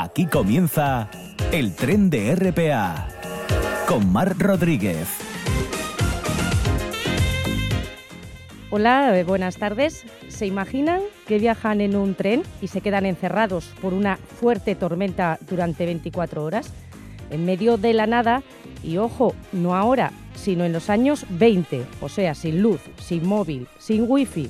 Aquí comienza el tren de RPA con Mar Rodríguez. Hola, eh, buenas tardes. ¿Se imaginan que viajan en un tren y se quedan encerrados por una fuerte tormenta durante 24 horas? En medio de la nada, y ojo, no ahora, sino en los años 20, o sea, sin luz, sin móvil, sin wifi.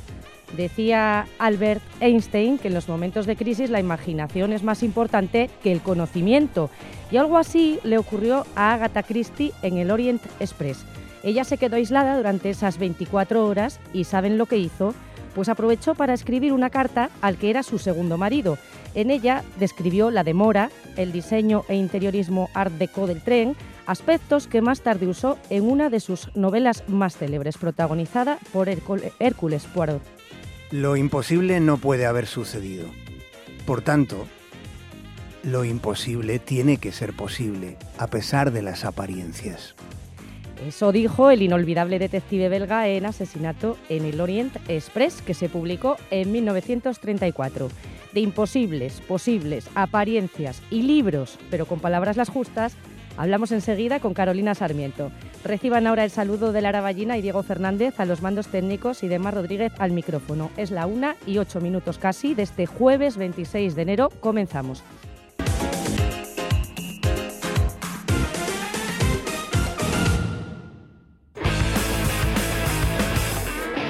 Decía Albert Einstein que en los momentos de crisis la imaginación es más importante que el conocimiento. Y algo así le ocurrió a Agatha Christie en el Orient Express. Ella se quedó aislada durante esas 24 horas y ¿saben lo que hizo? Pues aprovechó para escribir una carta al que era su segundo marido. En ella describió la demora, el diseño e interiorismo art deco del tren, aspectos que más tarde usó en una de sus novelas más célebres, protagonizada por Hércules Poirot. Lo imposible no puede haber sucedido. Por tanto, lo imposible tiene que ser posible, a pesar de las apariencias. Eso dijo el inolvidable detective belga en Asesinato en el Orient Express, que se publicó en 1934. De imposibles, posibles, apariencias y libros, pero con palabras las justas, hablamos enseguida con Carolina Sarmiento. Reciban ahora el saludo de Lara Ballina y Diego Fernández a los mandos técnicos y de Mar Rodríguez al micrófono. Es la una y ocho minutos casi de este jueves 26 de enero. Comenzamos.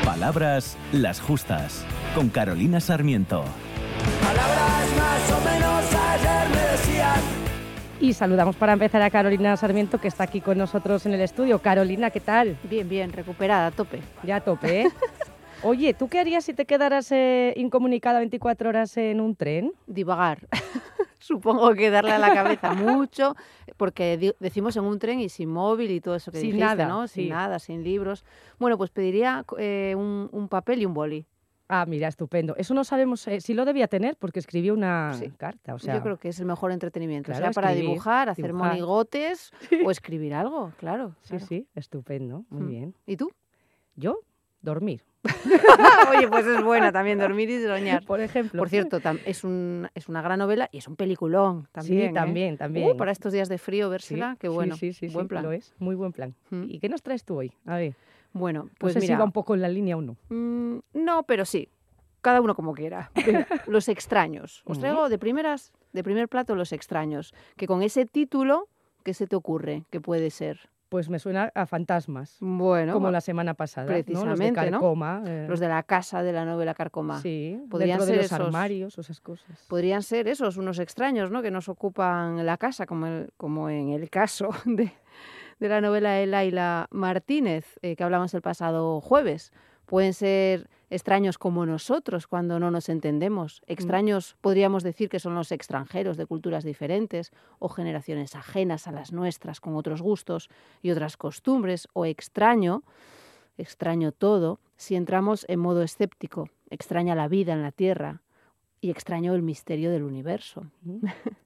Palabras las justas con Carolina Sarmiento. Palabras más o menos y saludamos para empezar a Carolina Sarmiento, que está aquí con nosotros en el estudio. Carolina, ¿qué tal? Bien, bien, recuperada, a tope. Ya a tope, ¿eh? Oye, ¿tú qué harías si te quedaras eh, incomunicada 24 horas en un tren? Divagar. Supongo que darle a la cabeza mucho, porque decimos en un tren y sin móvil y todo eso que sin dijiste, nada, ¿no? Sin nada, sin libros. Bueno, pues pediría eh, un papel y un boli. Ah, mira, estupendo. Eso no sabemos eh, si lo debía tener porque escribió una carta. O sea, Yo creo que es el mejor entretenimiento. sea para dibujar, hacer monigotes o escribir algo, claro. Sí, sí, estupendo. Muy mm. bien. ¿Y tú? Yo, dormir. Oye, pues es buena también dormir y soñar. Por ejemplo. Por cierto, es, un, es una gran novela y es un peliculón también. Sí, ¿eh? también, también. Uh, para estos días de frío, vérsela, qué bueno. Sí, sí, sí. Buen plan. Lo es, muy buen plan. Mm. ¿Y qué nos traes tú hoy? A ver. Bueno, pues no sé si va un poco en la línea o no. Mm, no, pero sí. Cada uno como quiera. los extraños. Os traigo de primeras, de primer plato, los extraños. Que con ese título, ¿qué se te ocurre? ¿Qué puede ser? Pues me suena a fantasmas. Bueno. Como la semana pasada. Precisamente, ¿no? Los de Carcoma. Eh. Los de la casa de la novela Carcoma. Sí, podrían ser los armarios, esas cosas. Podrían ser esos, unos extraños, ¿no? Que nos ocupan la casa, como, como en el caso de, de la novela Elaila Martínez, eh, que hablamos el pasado jueves. Pueden ser extraños como nosotros cuando no nos entendemos. Mm. Extraños podríamos decir que son los extranjeros de culturas diferentes o generaciones ajenas a las nuestras con otros gustos y otras costumbres. O extraño, extraño todo, si entramos en modo escéptico. Extraña la vida en la Tierra y extraño el misterio del universo.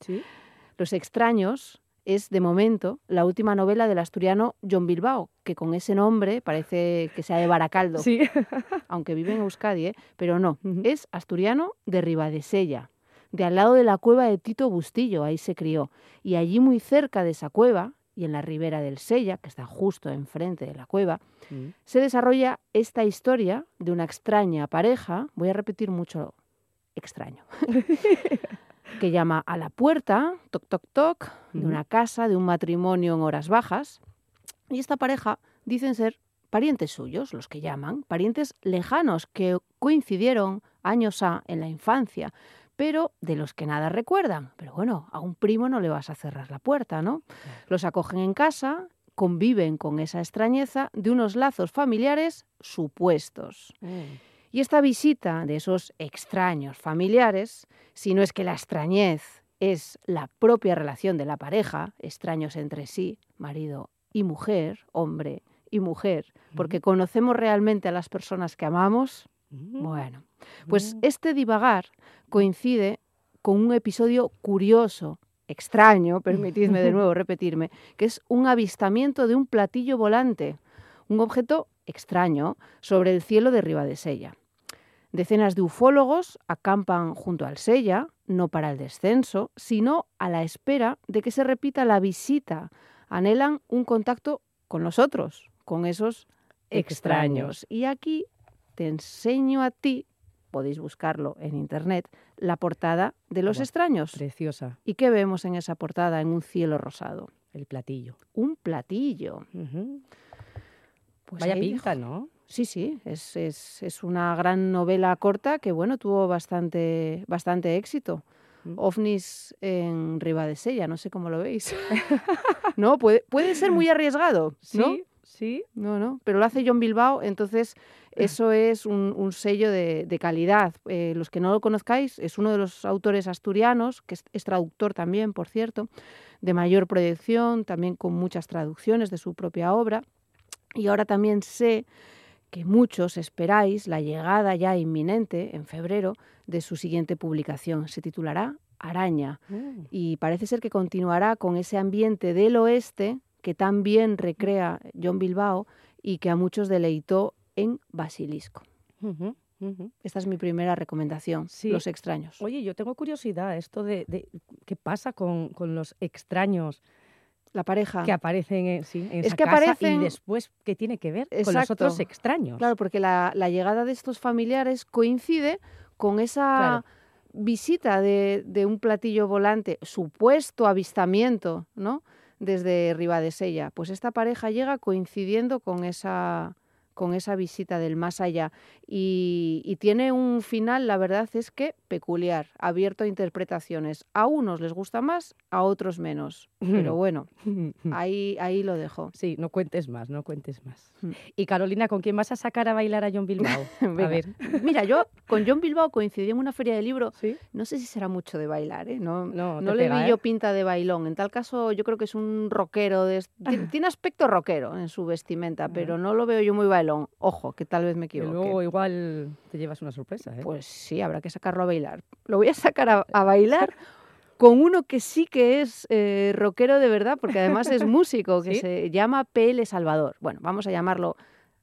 ¿Sí? Los extraños es, de momento, la última novela del asturiano John Bilbao, que con ese nombre parece que sea de Baracaldo, sí. aunque vive en Euskadi, ¿eh? pero no, es asturiano de Ribadesella, de al lado de la cueva de Tito Bustillo, ahí se crió, y allí muy cerca de esa cueva, y en la ribera del Sella, que está justo enfrente de la cueva, mm. se desarrolla esta historia de una extraña pareja, voy a repetir mucho extraño, que llama a la puerta, toc, toc, toc, de una casa, de un matrimonio en horas bajas. Y esta pareja dicen ser parientes suyos, los que llaman, parientes lejanos que coincidieron años A en la infancia, pero de los que nada recuerdan. Pero bueno, a un primo no le vas a cerrar la puerta, ¿no? Los acogen en casa, conviven con esa extrañeza de unos lazos familiares supuestos. Mm. Y esta visita de esos extraños familiares, si no es que la extrañez es la propia relación de la pareja, extraños entre sí, marido y mujer, hombre y mujer, porque conocemos realmente a las personas que amamos, bueno, pues este divagar coincide con un episodio curioso, extraño, permitidme de nuevo repetirme, que es un avistamiento de un platillo volante, un objeto extraño sobre el cielo de Ribadesella. Decenas de ufólogos acampan junto al Sella, no para el descenso, sino a la espera de que se repita la visita. Anhelan un contacto con nosotros, con esos extraños. Extraños. Y aquí te enseño a ti, podéis buscarlo en internet, la portada de los Buah, extraños. Preciosa, ¿Y qué vemos en esa portada en un cielo rosado? el platillo. Un platillo. Pues Vaya pinta, ¿no? Sí, sí, es, es- es una gran novela corta que, bueno, tuvo bastante, bastante éxito. Mm. OVNIs en Ribadesella, no sé cómo lo veis. no, puede, puede ser muy arriesgado, ¿no? Sí, sí. No, no, pero lo hace John Bilbao, entonces eso es un, un sello de, de calidad. Eh, los que no lo conozcáis, es uno de los autores asturianos, que es, es traductor también, por cierto, de mayor proyección, también con muchas traducciones de su propia obra. Y ahora también sé que muchos esperáis la llegada ya inminente, en febrero, de su siguiente publicación. Se titulará Araña Mm. y parece ser que continuará con ese ambiente del oeste que tan bien recrea John Bilbao y que a muchos deleitó en Basilisco. Esta es mi primera recomendación, Sí. Los extraños. Oye, yo tengo curiosidad, esto de, de qué pasa con, con los extraños La pareja. que aparecen en, sí, en Es esa que casa aparecen- y después qué tiene que ver con los otros extraños. Claro, porque la, la llegada de estos familiares coincide con esa Claro. visita de, de un platillo volante, supuesto avistamiento, ¿no? Desde Ribadesella. Pues esta pareja llega coincidiendo con esa, con esa visita del más allá. Y, y tiene un final, la verdad es que peculiar, abierto a interpretaciones. A unos les gusta más, a otros menos. Pero bueno, ahí, ahí lo dejo. Sí, no cuentes más, no cuentes más. Mm. Y Carolina, ¿con quién vas a sacar a bailar a John Bilbao? a ver. Mira, yo con John Bilbao coincidí en una feria de libro ¿Sí? No sé si será mucho de bailar, ¿eh? No, No, no le pega, vi ¿eh? yo pinta de bailón. En tal caso, yo creo que es un rockero. De... Tiene aspecto rockero en su vestimenta, pero no lo veo yo muy bailón. Ojo, que tal vez me Que equivoque. luego igual te llevas una sorpresa, ¿eh? Pues sí, habrá que sacarlo a bailar. Lo voy a sacar a, a bailar con uno que sí que es eh, rockero de verdad, porque además es músico, que ¿Sí? se llama PL Salvador. Bueno, vamos a llamarlo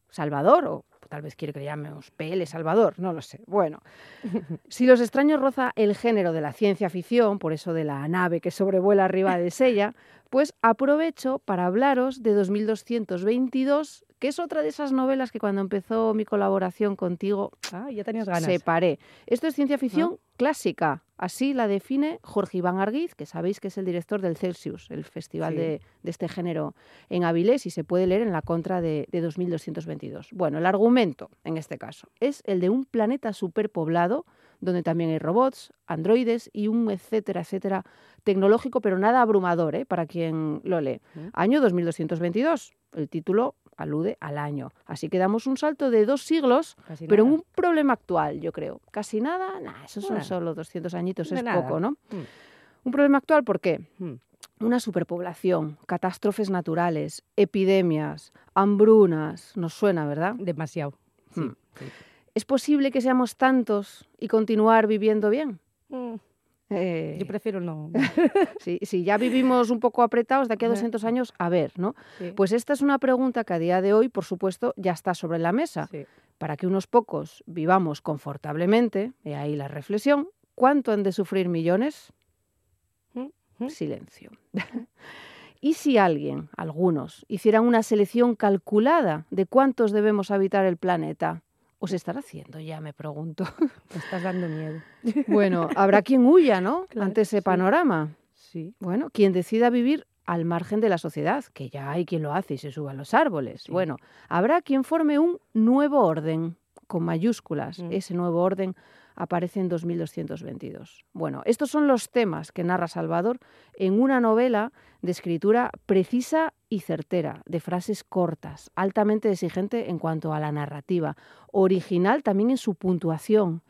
Salvador o tal vez quiere que le llamemos PL Salvador, no lo sé. Bueno, si Los extraños roza el género de la ciencia ficción, por eso de la nave que sobrevuela arriba de Sella, pues aprovecho para hablaros de 2222, que es otra de esas novelas que cuando empezó mi colaboración contigo Ah, ya tenías ganas. separé. Esto es ciencia ficción clásica. Así la define Jorge Iván Arguiz, que sabéis que es el director del Celsius, el festival Sí. de, de este género en Avilés, y se puede leer en la contra de, de 2222. Bueno, el argumento, en este caso, es el de un planeta superpoblado, donde también hay robots, androides y un etcétera, etcétera, tecnológico, pero nada abrumador, ¿eh? para quien lo lee. Año 2222. El título alude al año. Así que damos un salto de dos siglos Casi pero en nada. un problema actual, yo creo. Casi nada, nah, esos son solo 200 añitos, es nada. poco, ¿no? Mm. Un problema actual, ¿por qué? Mm. Una superpoblación, catástrofes naturales, epidemias, hambrunas, nos suena, ¿verdad? Demasiado. Sí. Mm. sí. ¿Es posible que seamos tantos y continuar viviendo bien? Mm, Eh, Yo prefiero no. si, ya vivimos un poco apretados de aquí a Ajá. 200 años, a ver, ¿no? Sí, Pues esta es una pregunta que a día de hoy, por supuesto, ya está sobre la mesa. para que unos pocos vivamos confortablemente, y ahí la reflexión, ¿cuánto han de sufrir millones? Mm, mm. Silencio. ¿Y si alguien, algunos, hicieran una selección calculada de cuántos debemos habitar el planeta? ¿O se estará haciendo ya, me pregunto? Me estás dando miedo. Bueno, habrá quien huya, ¿no? Claro, Ante ese sí. panorama. Sí. Bueno, quien decida vivir al margen de la sociedad, que ya hay quien lo hace y se suba a los árboles. Sí. Bueno, habrá quien forme un nuevo orden, con mayúsculas. Mm. Ese nuevo orden aparece en 2222. Bueno, estos son los temas que narra Salvador en una novela de escritura precisa y certera, de frases cortas, altamente exigente en cuanto a la narrativa, original también en su puntuación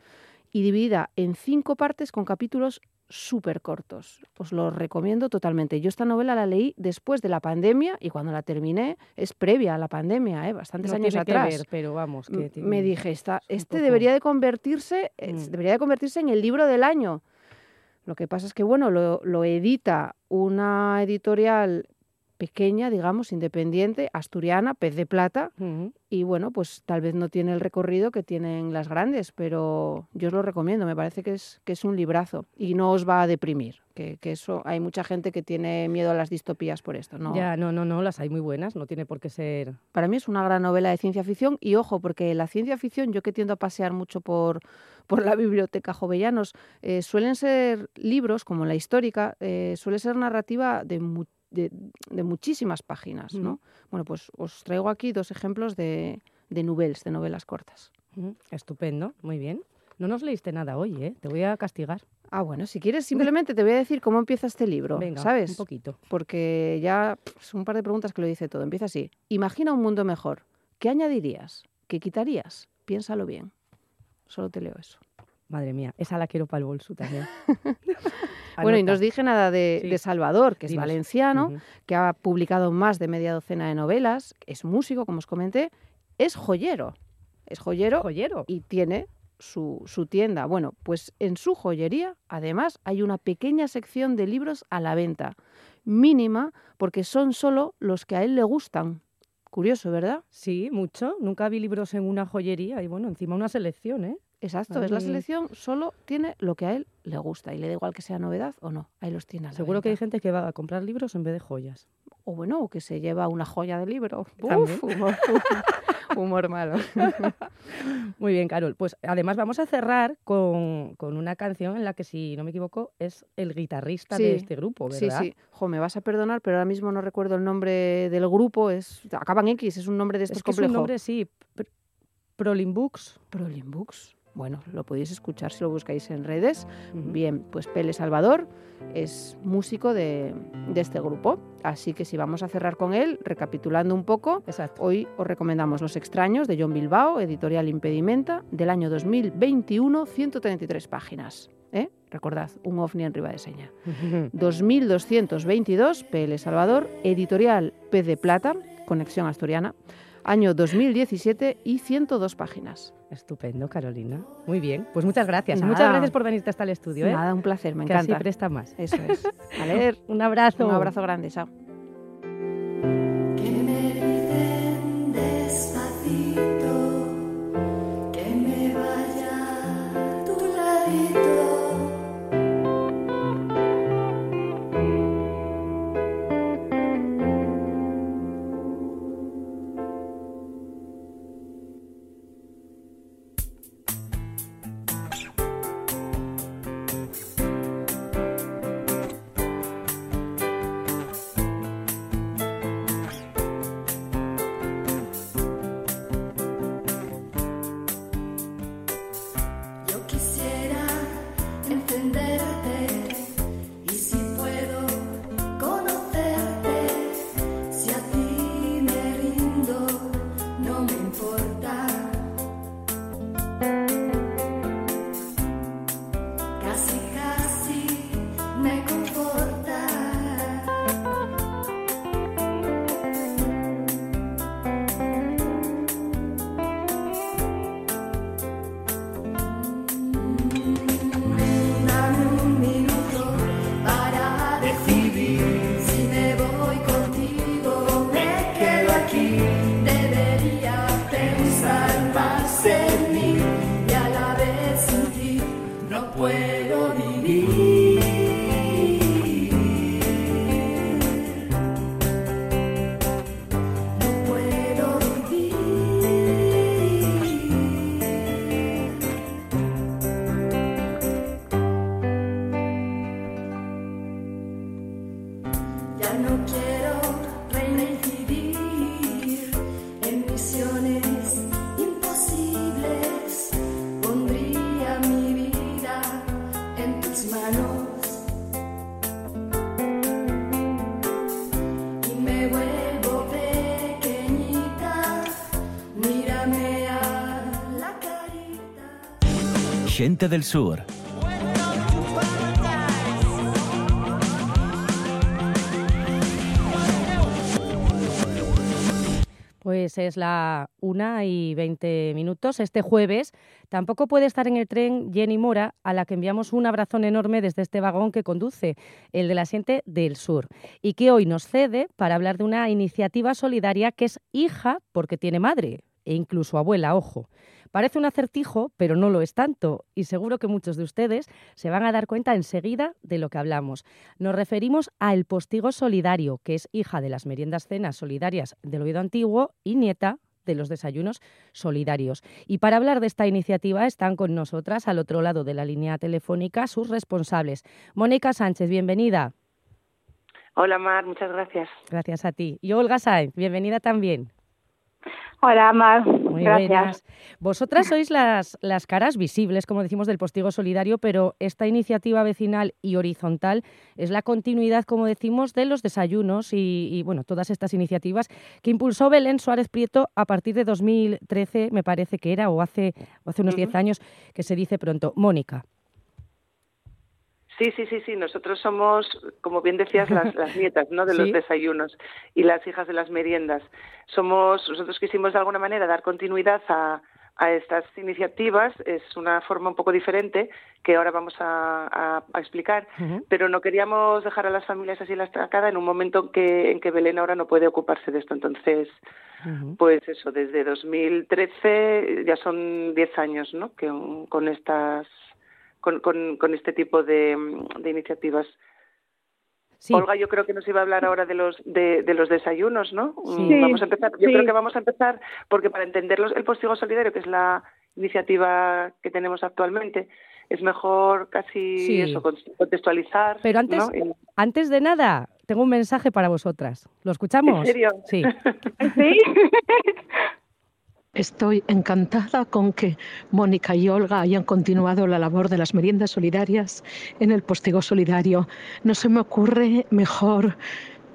y dividida en cinco partes con capítulos súper cortos. Os lo recomiendo totalmente. Yo esta novela la leí después de la pandemia y cuando la terminé es previa a la pandemia, ¿eh? bastantes No años tiene que atrás. ver, pero vamos, que tiene- Me dije, esta, este poco- debería de convertirse, eh, Mm. debería de convertirse en el libro del año. Lo que pasa es que, bueno, lo, lo edita una editorial pequeña, digamos, independiente, asturiana, pez de plata, y bueno, pues tal vez no tiene el recorrido que tienen las grandes, pero yo os lo recomiendo, me parece que es, que es un librazo y no os va a deprimir, que, que eso hay mucha gente que tiene miedo a las distopías por esto, ¿no? Ya, no, no, no, las hay muy buenas, no tiene por qué ser... Para mí es una gran novela de ciencia ficción y ojo, porque la ciencia ficción, yo que tiendo a pasear mucho por, por la biblioteca Jovellanos, eh, suelen ser libros, como la histórica, eh, suele ser narrativa de, mu- de, de muchísimas páginas, ¿no? Bueno, pues os traigo aquí dos ejemplos de, de novelas, de novelas cortas. Estupendo, muy bien. No nos leíste nada hoy, ¿eh? Te voy a castigar. Ah, bueno, si quieres simplemente te voy a decir cómo empieza este libro, Venga, ¿sabes? un poquito. Porque ya pff, un par de preguntas que lo dice todo. Empieza así. Imagina un mundo mejor. ¿Qué añadirías? ¿Qué quitarías? Piénsalo bien. Solo te leo eso. Madre mía, esa la quiero para el bolso también. Bueno, y no os dije nada de, Sí. de Salvador, que es Dinos. valenciano, que ha publicado más de media docena de novelas, es músico, como os comenté, es joyero. Es joyero Joyero. y tiene su, su tienda. Bueno, pues en su joyería, además, hay una pequeña sección de libros a la venta, mínima, porque son solo los que a él le gustan. Curioso, ¿verdad? Sí, mucho. Nunca vi libros en una joyería y bueno, encima una selección, ¿eh? Exacto, es la selección, solo tiene lo que a él le gusta y le da igual que sea novedad o no, ahí los tiene a la Seguro que hay gente que va a comprar libros en vez de joyas. O bueno, o que se lleva una joya de libro. También. Uf, humor, humor malo. Muy bien, Carol. Pues además vamos a cerrar con, con una canción en la que, si no me equivoco, es el guitarrista Sí, de este grupo, Sí, ¿verdad? sí. Jo, me vas a perdonar, pero ahora mismo no recuerdo el nombre del grupo. Es acaba en X, es un nombre de estos Es que es complejo. un nombre, sí. Pr-. Bueno, lo podéis escuchar si lo buscáis en redes. Bien, pues Pele Salvador es músico de, de este grupo. Así que si vamos a cerrar con él, recapitulando un poco, Exacto. hoy os recomendamos Los extraños de John Bilbao, editorial Impedimenta, del año 2021, 133 páginas. ¿eh? Recordad, un ovni en Ribadeseña. 2222, PL Salvador, editorial P de Plata, Conexión Asturiana, año 2017 y 102 páginas. Estupendo, Carolina. Muy bien. Pues muchas gracias. Nada. muchas gracias por venirte hasta el estudio, ¿eh? Nada, un placer, me que así encanta. presta más. Eso es. A leer. Un abrazo. Un abrazo grande, chao. Gente del Sur. Pues es la una y 20 minutos. Este jueves tampoco puede estar en el tren Jenny Mora, a la que enviamos un abrazón enorme desde este vagón que conduce, el de la Siente del Sur, y que hoy nos cede para hablar de una iniciativa solidaria que es hija porque tiene madre e incluso abuela, ojo. Parece un acertijo, pero no lo es tanto, y seguro que muchos de ustedes se van a dar cuenta enseguida de lo que hablamos. Nos referimos a El Postigo Solidario, que es hija de las meriendas cenas solidarias del Oviedo Antiguo y nieta de los desayunos solidarios. Y para hablar de esta iniciativa están con nosotras al otro lado de la línea telefónica sus responsables. Mónica Sánchez, bienvenida. Hola Mar, muchas gracias. Gracias a ti. Y Olga Sáenz, bienvenida también. Hola, Mar. Muy Gracias. buenas. Vosotras sois las, las caras visibles, como decimos, del Postigo Solidario, pero esta iniciativa vecinal y horizontal es la continuidad, como decimos, de los desayunos y, y, bueno, todas estas iniciativas que impulsó Belén Suárez Prieto a partir de 2013, me parece que era, o hace, o hace unos 10 años, que se dice pronto. Mónica. Sí, sí, sí, sí. Nosotros somos, como bien decías, las, las nietas, ¿no? De los desayunos y las hijas de las meriendas. Somos, nosotros quisimos de alguna manera dar continuidad a, a estas iniciativas. Es una forma un poco diferente que ahora vamos a, a- a explicar, pero no queríamos dejar a las familias así la estacada en un momento en que, en que Belén ahora no puede ocuparse de esto. Entonces, pues eso, desde 2013 ya son 10 años, ¿no? Que con estas con, con, con este tipo de, mm, de iniciativas. Sí. Olga, yo creo que nos iba a hablar ahora de los de, de los desayunos, ¿no? Mm, Sí. Vamos a empezar. Yo Sí. creo que vamos a empezar porque para entenderlos el postigo solidario, que es la iniciativa que tenemos actualmente, es mejor casi Sí. eso con- contextualizar. Pero antes, antes de nada, tengo un mensaje para vosotras. ¿Lo escuchamos? ¿En serio? Sí. Sí. Estoy encantada con que Mónica y Olga hayan continuado la labor de las meriendas solidarias en el postigo solidario. No se me ocurre mejor,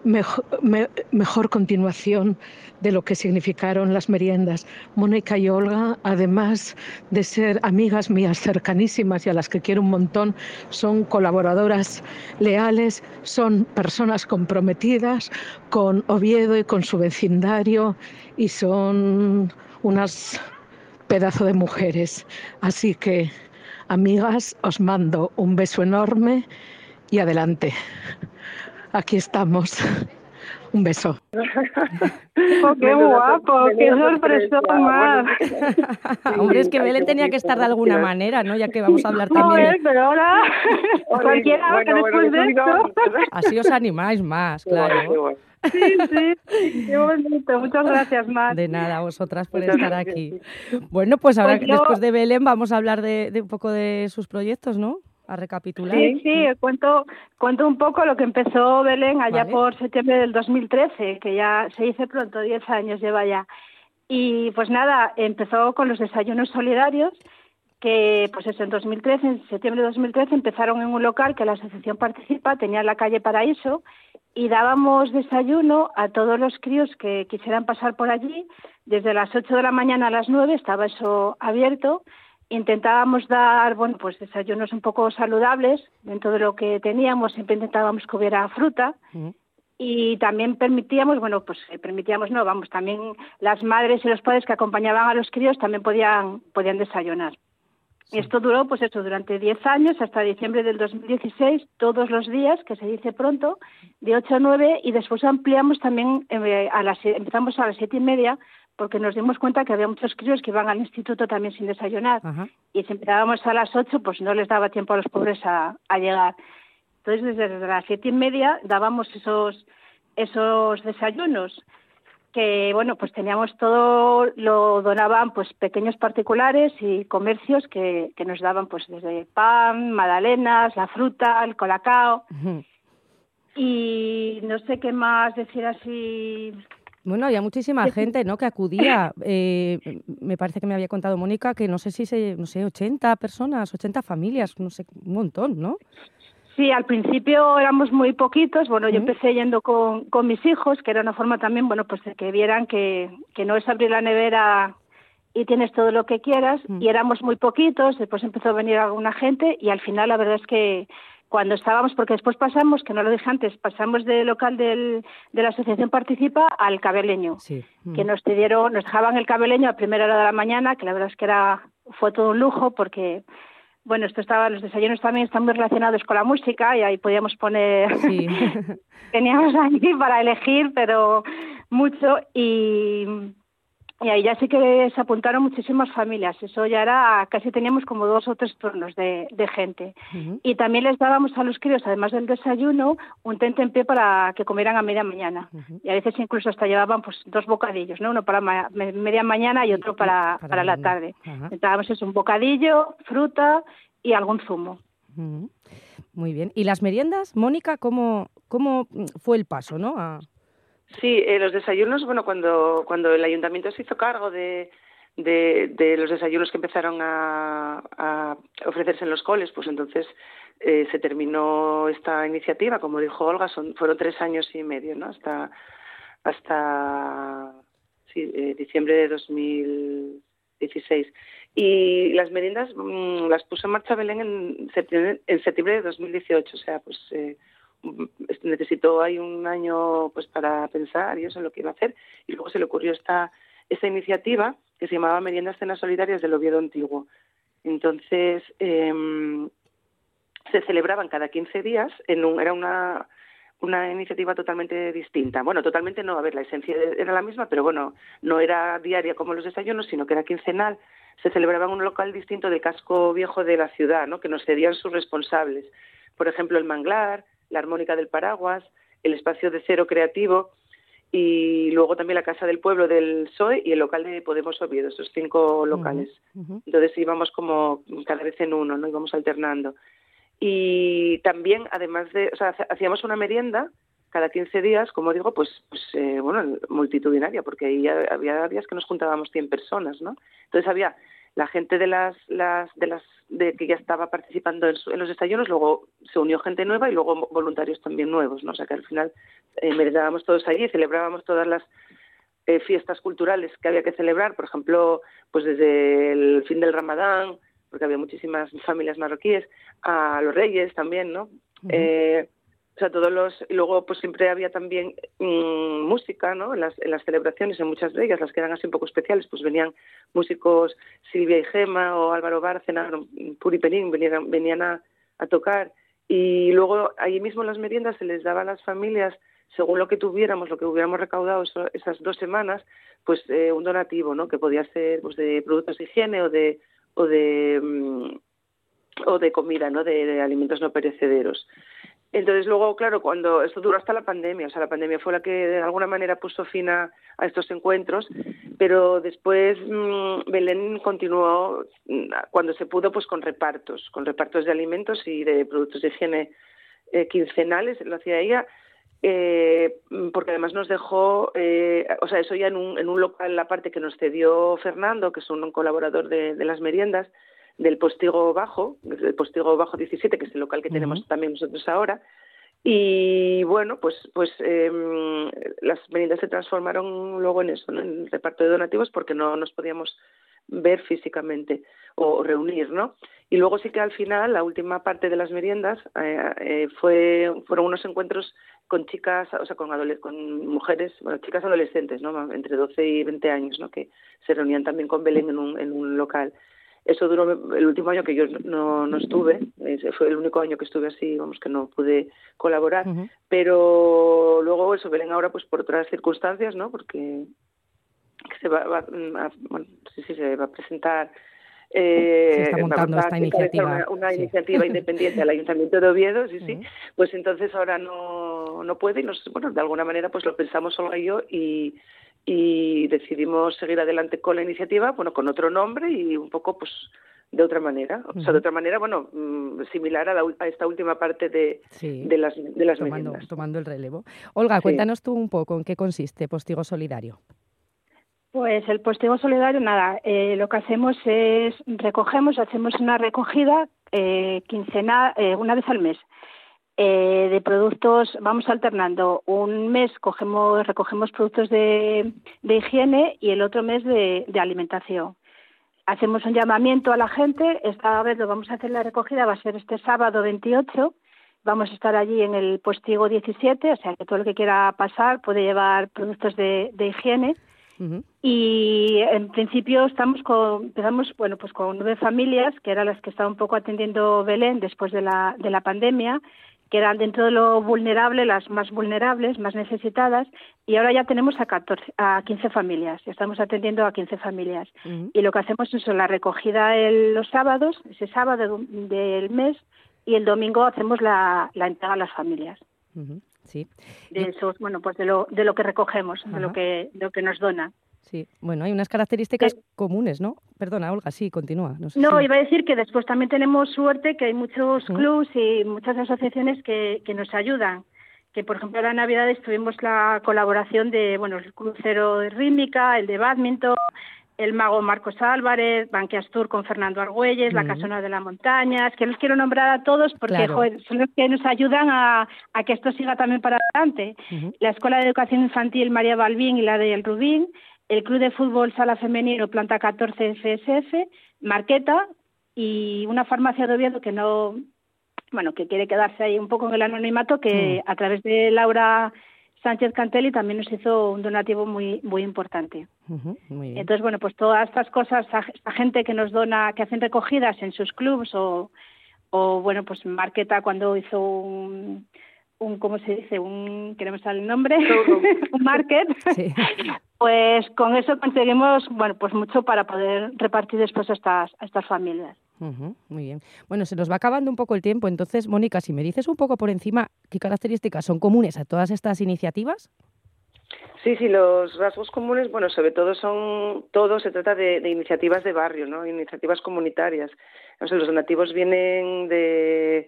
mejor, me- mejor continuación de lo que significaron las meriendas. Mónica y Olga, además de ser amigas mías cercanísimas y a las que quiero un montón, son colaboradoras leales, son personas comprometidas con Oviedo y con su vecindario y son unas pedazo de mujeres. Así que, amigas, os mando un beso enorme y adelante. Aquí estamos. Un beso. Oh, qué Menuda guapo, sor- qué sorpresa. Bueno, Hombre, es que Belén que tenía que estar de alguna manera, ¿no? Ya que vamos a hablar también. Joder, de- pero ahora cualquiera que Bueno, bueno, después de esto. Así os animáis más, claro. Sí, sí, qué bonito. Muchas gracias, Mar. De nada, vosotras por Muchas estar gracias, aquí. Bueno, pues ahora Pues yo- después de Belén vamos a hablar de, de un poco de sus proyectos, ¿no? A recapitular. Sí, sí, cuento, cuento un poco lo que empezó Belén allá Vale. por septiembre del 2013, que ya se dice pronto, 10 años lleva ya. Y pues nada, empezó con los desayunos solidarios, que pues eso, en 2013, en septiembre de 2013, empezaron en un local que la asociación participa, tenía en la calle Paraíso, y dábamos desayuno a todos los críos que quisieran pasar por allí. Desde las 8 de la mañana a las 9 estaba eso abierto. Intentábamos dar, bueno, pues desayunos un poco saludables dentro de lo que teníamos. Siempre intentábamos que hubiera fruta y también permitíamos, bueno, pues eh, permitíamos, no, vamos, también las madres y los padres que acompañaban a los críos también podían, podían desayunar. Y esto duró, pues eso, durante 10 años, hasta diciembre del 2016, todos los días, que se dice pronto, de 8 a 9, y después ampliamos también, eh, a las, empezamos a las siete y media, porque nos dimos cuenta que había muchos críos que iban al instituto también sin desayunar. Ajá. Y si empezábamos a las 8, pues no les daba tiempo a los pobres a, a llegar. Entonces, desde las siete y media dábamos esos, esos desayunos que bueno pues teníamos todo lo donaban pues pequeños particulares y comercios que, que nos daban pues desde pan magdalenas la fruta el colacao y no sé qué más decir así Bueno, había muchísima gente, ¿no? Que acudía. Eh, me parece que me había contado Mónica que no sé si se, no sé, 80 personas, 80 familias, no sé, un montón, ¿no? Sí, al principio éramos muy poquitos. Bueno, yo empecé yendo con, con mis hijos, que era una forma también, bueno, pues de que vieran que, que no es abrir la nevera y tienes todo lo que quieras. Mm. Y éramos muy poquitos. Después empezó a venir alguna gente y al final la verdad es que cuando estábamos, porque después pasamos, que no lo dije antes, pasamos del local del, de la Asociación Participa al cabeleño, Sí. que nos dieron, nos dejaban el cabeleño a primera hora de la mañana, que la verdad es que era fue todo un lujo porque bueno, esto estaba, los desayunos también están muy relacionados con la música y ahí podíamos poner, Sí. teníamos ahí para elegir, pero mucho y, y ahí ya sí que se apuntaron muchísimas familias. Eso ya era, casi teníamos como dos o tres turnos de, de gente. Y también les dábamos a los críos, además del desayuno, un tente en pie para que comieran a media mañana. Y a veces incluso hasta llevaban pues dos bocadillos, ¿no? Uno para ma- me- media mañana y otro para, Para para la tarde. Ajá. Dábamos eso, un bocadillo, fruta y algún zumo. Muy bien. ¿Y las meriendas, Mónica, cómo, cómo fue el paso, no? A- Sí, eh, los desayunos, bueno, cuando, cuando el ayuntamiento se hizo cargo de, de, los desayunos que empezaron a, ofrecerse en los coles, pues entonces eh, se terminó esta iniciativa, como dijo Olga, son, fueron tres años y medio, ¿no? Hasta, hasta sí, eh, diciembre de 2016. Y las meriendas mm, las puso en marcha Belén en septiembre, en septiembre de 2018, o sea, pues eh, necesitó ahí un año pues para pensar y eso es lo que iba a hacer. Y luego se le ocurrió esta, esta iniciativa que se llamaba Meriendas Cenas Solidarias del Oviedo Antiguo. Entonces, em, se celebraban cada 15 días, en un, era una, una iniciativa totalmente distinta. Bueno, totalmente no, a ver, la esencia era la misma, pero bueno, no era diaria como los desayunos, sino que era quincenal. Se celebraba en un local distinto del casco viejo de la ciudad, ¿no? que nos cedían sus responsables. Por ejemplo, el manglar, la armónica del paraguas, el espacio de cero creativo y luego también la Casa del Pueblo del PSOE y el local de Podemos Oviedo, esos cinco locales. Entonces íbamos como cada vez en uno, ¿no? Íbamos alternando. Y también, además de, o sea, hacíamos una merienda cada 15 días, como digo, pues, pues eh, bueno, multitudinaria, porque ahí había días que nos juntábamos 100 personas, ¿no? Entonces había la gente de las, las, de las, de que ya estaba participando en, su- en los desayunos, luego se unió gente nueva y luego voluntarios también nuevos, ¿no? O sea que al final eh, merendábamos todos allí, celebrábamos todas las eh, fiestas culturales que había que celebrar, por ejemplo, pues desde el fin del Ramadán, porque había muchísimas familias marroquíes, a los reyes también, ¿no? Eh, o sea, todos los... Y luego, pues siempre había también mm, música, ¿no? En las, en las celebraciones, en muchas de ellas, las que eran así un poco especiales, pues venían músicos Silvia y Gema o Álvaro Bárcena, Puri Perín, venían, venían a, a tocar. Y luego, ahí mismo en las meriendas se les daba a las familias según lo que tuviéramos, lo que hubiéramos recaudado eso- esas dos semanas, pues eh, un donativo, ¿no? Que podía ser pues de productos de higiene o de o de mm, o de comida, ¿no? De alimentos no perecederos. Entonces luego, claro, cuando esto duró hasta la pandemia, o sea, la pandemia fue la que de alguna manera puso fin a, estos encuentros, pero después mm, Belén continuó mm, cuando se pudo, pues con repartos, con repartos de alimentos y de productos de higiene eh, quincenales, lo hacía ella, eh, porque además nos dejó, eh, o sea, eso ya en un, en un local, la parte que nos cedió Fernando, que es un, colaborador de las meriendas, del Postigo Bajo, del Postigo Bajo 17, que es el local que tenemos Ujú. también nosotros ahora. Y bueno, pues, pues em, las meriendas se transformaron luego en eso, ¿no? en el reparto de donativos, porque no nos podíamos ver físicamente o reunir, ¿no? Y luego sí que al final, la última parte de las meriendas, eh, eh, fue, fueron unos encuentros con chicas, o sea, con, con mujeres, bueno, chicas adolescentes, ¿no? Entre 12 y 20 años, ¿no? Que se reunían también con Belén en un, en un local. Eso duró el último año que yo no, no estuve, ese fue el único año que estuve así, vamos, que no pude colaborar. Pero luego eso, Belén ahora pues por otras circunstancias, ¿no? Porque se va, va a, bueno, sí, sí, se va a presentar eh, Se está montando esta iniciativa, una, una sí. iniciativa independiente al Ayuntamiento de Oviedo, sí, sí, pues entonces ahora no, no puede y nos, bueno, de alguna manera pues lo pensamos y yo y, y decidimos seguir adelante con la iniciativa, bueno, con otro nombre y un poco pues de otra manera, o sea, de otra manera, bueno, mm, similar a, la a esta última parte de, Sí. de las, de las tomando, meriendas. tomando el relevo. Olga, Sí. cuéntanos tú un poco en qué consiste Postigo Solidario. Pues el postigo solidario, nada, eh, lo que hacemos es recogemos, hacemos una recogida eh, quincenal, eh, una vez al mes, eh, de productos, vamos alternando. Un mes cogemos, recogemos productos de, de higiene y el otro mes de, de alimentación. Hacemos un llamamiento a la gente, esta vez lo vamos a hacer la recogida, va a ser este sábado 28 Vamos a estar allí en el postigo 17, o sea que todo el que quiera pasar puede llevar productos de, de higiene. Y en principio estamos con, empezamos bueno, pues con nueve familias, que eran las que estaba un poco atendiendo Belén después de la, de la pandemia, que eran dentro de lo vulnerable, las más vulnerables, más necesitadas, y ahora ya tenemos a, 14, a 15 familias, ya estamos atendiendo a 15 familias. Y lo que hacemos es la recogida el- los sábados, ese sábado del mes, y el domingo hacemos la, la entrega a las familias. Sí. de esos, bueno, pues de lo, de lo que recogemos, de lo que, de lo que nos dona. Sí, bueno, hay unas características comunes, ¿no? Perdona, Olga, sí, continúa. No, sé No, si- iba a decir que después también tenemos suerte que hay muchos Ujú. clubs y muchas asociaciones que, que nos ayudan. Que por ejemplo la Navidades tuvimos la colaboración de, bueno, el crucero de rítmica, el de badminton, el mago Marcos Álvarez, Banqueas Tour con Fernando Argüelles, la. Casona de la Montaña. Es que los quiero nombrar a todos porque Claro. joder, son los que nos ayudan a, a que esto siga también para adelante. La Escuela de Educación Infantil María Balbín y la de El Rubín, el Club de Fútbol Sala Femenino Planta 14 FSF, Marqueta y una farmacia de Oviedo que no, bueno, que quiere quedarse ahí un poco en el anonimato, que a través de Laura Sánchez Cantelli también nos hizo un donativo muy muy importante. Ujú, Muy bien. Entonces, bueno, pues todas estas cosas, a- gente que nos dona, que hacen recogidas en sus clubs o, o bueno, pues Marqueta cuando hizo un, un ¿cómo se dice? Un, que no me sale el nombre, un market, Sí. pues con eso conseguimos, bueno, pues mucho para poder repartir después a estas, a estas familias. Muy bien. Bueno, se nos va acabando un poco el tiempo, entonces, Mónica, si me dices un poco por encima qué características son comunes a todas estas iniciativas. Sí, sí, los rasgos comunes, bueno, sobre todo son, todo se trata de, de iniciativas de barrio, ¿no? Iniciativas comunitarias. O sea, los donativos vienen de,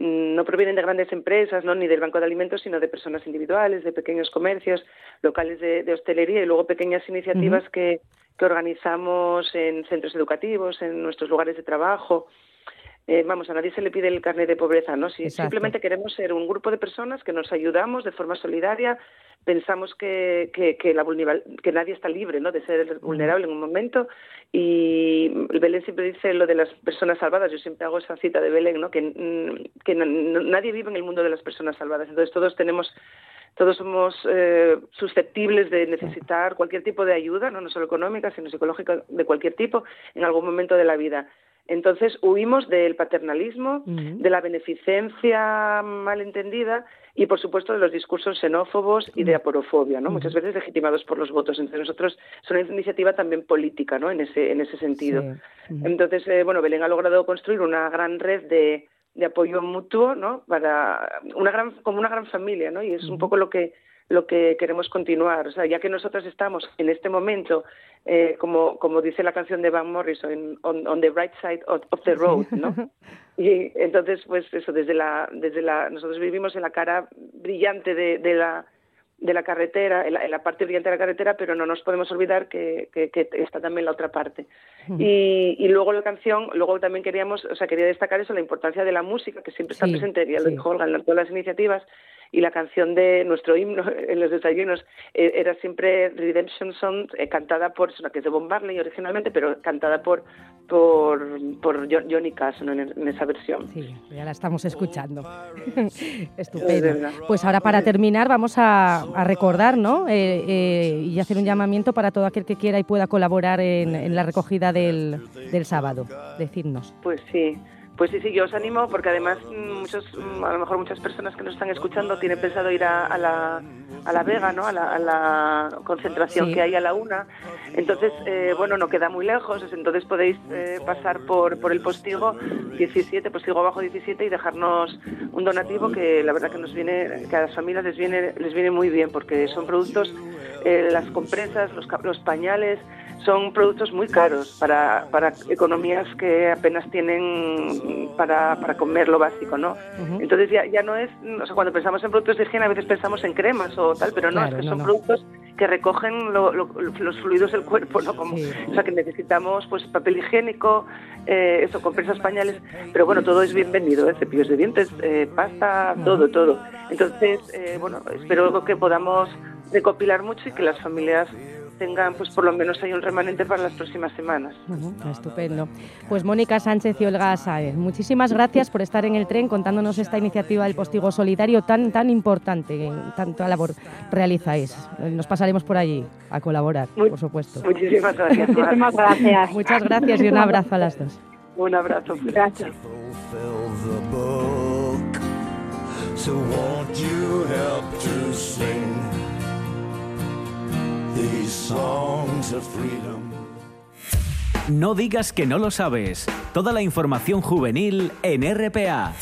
no provienen de grandes empresas, ¿no? Ni del Banco de Alimentos, sino de personas individuales, de pequeños comercios, locales de, de hostelería y luego pequeñas iniciativas que, que organizamos en centros educativos, en nuestros lugares de trabajo. Eh, vamos, a nadie se le pide el carnet de pobreza, ¿no? Si Exacto. simplemente queremos ser un grupo de personas que nos ayudamos de forma solidaria, pensamos que, que, que, la que nadie está libre ¿no? de ser vulnerable en un momento y Belén siempre dice lo de las personas salvadas, yo siempre hago esa cita de Belén, ¿no? que, mm, que nadie vive en el mundo de las personas salvadas, entonces todos tenemos todos somos eh, susceptibles de necesitar cualquier tipo de ayuda, ¿no? no solo económica, sino psicológica, de cualquier tipo, en algún momento de la vida. Entonces huimos del paternalismo, de la beneficencia malentendida y, por supuesto, de los discursos xenófobos y de aporofobia, ¿no? Muchas veces legitimados por los votos. Entonces nosotros es una iniciativa también política, ¿no? En ese en ese sentido. Sí. Entonces, eh, bueno, Belén ha logrado construir una gran red de, de apoyo mutuo, ¿no? Para una gran, como una gran familia, ¿no? Y es un poco lo que lo que queremos continuar. O sea, ya que nosotros estamos en este momento, eh, como, como dice la canción de Van Morrison, on, on the right side of, of the road, ¿no? Y entonces, pues eso, desde la, desde la, nosotros vivimos en la cara brillante de, de la de la carretera, en la, en la parte brillante de la carretera, pero no nos podemos olvidar que, que, que está también la otra parte. Y, y luego la canción, luego también queríamos, o sea, quería destacar eso, la importancia de la música, que siempre está Sí, presente, ya lo dijo Olga, en todas las iniciativas, y la canción de nuestro himno en los desayunos eh, era siempre Redemption Song, eh, cantada por, que es de Bob Marley originalmente, pero cantada por por, por Jo- Johnny Cash ¿no? en, en esa versión. Sí, ya la estamos escuchando. Es Estupendo. Pues ahora para terminar vamos a, a recordar ¿no? Eh, eh, y hacer un llamamiento para todo aquel que quiera y pueda colaborar en, en la recogida del, del sábado. Decidnos. Pues sí, pues sí, sí, yo os animo porque además mm, muchos, mm, a lo mejor muchas personas que nos están escuchando tienen pensado ir a, a la, a la Vega, ¿no? A la, a la concentración Sí. que hay a la una. Entonces, eh, bueno, no queda muy lejos, es- entonces podéis eh, pasar por, por el postigo 17, postigo abajo 17 y dejarnos un donativo que la verdad que nos viene, que a las familias les viene, les viene muy bien porque son productos, eh, las compresas, los, los pañales, son productos muy caros para, para economías que apenas tienen para, para comer lo básico, ¿no? Entonces ya, ya no es, o sea, cuando pensamos en productos de higiene a veces pensamos en cremas o tal, pero no, Claro, es que no, son no. productos que recogen lo- lo- los fluidos del cuerpo, ¿no? Como, Sí. O sea, que necesitamos pues papel higiénico, eh, eso, compresas pañales, pero bueno, todo es bienvenido, ¿eh? cepillos de dientes, eh, pasta, todo, todo. Entonces, eh, bueno, espero que podamos recopilar mucho y que las familias tengan pues por lo menos hay un remanente para las próximas semanas. estupendo. Pues Mónica Sánchez y Olga Saez, muchísimas gracias por estar en el tren contándonos esta iniciativa del Postigo Solidario tan tan importante, tanta labor realizáis. Nos pasaremos por allí a colaborar, por supuesto. Muchísimas gracias. Muchísimas gracias. Muchas gracias y un abrazo a las dos. Un abrazo. Gracias. So these songs of freedom? No digas que no lo sabes. Toda la información juvenil en RPA.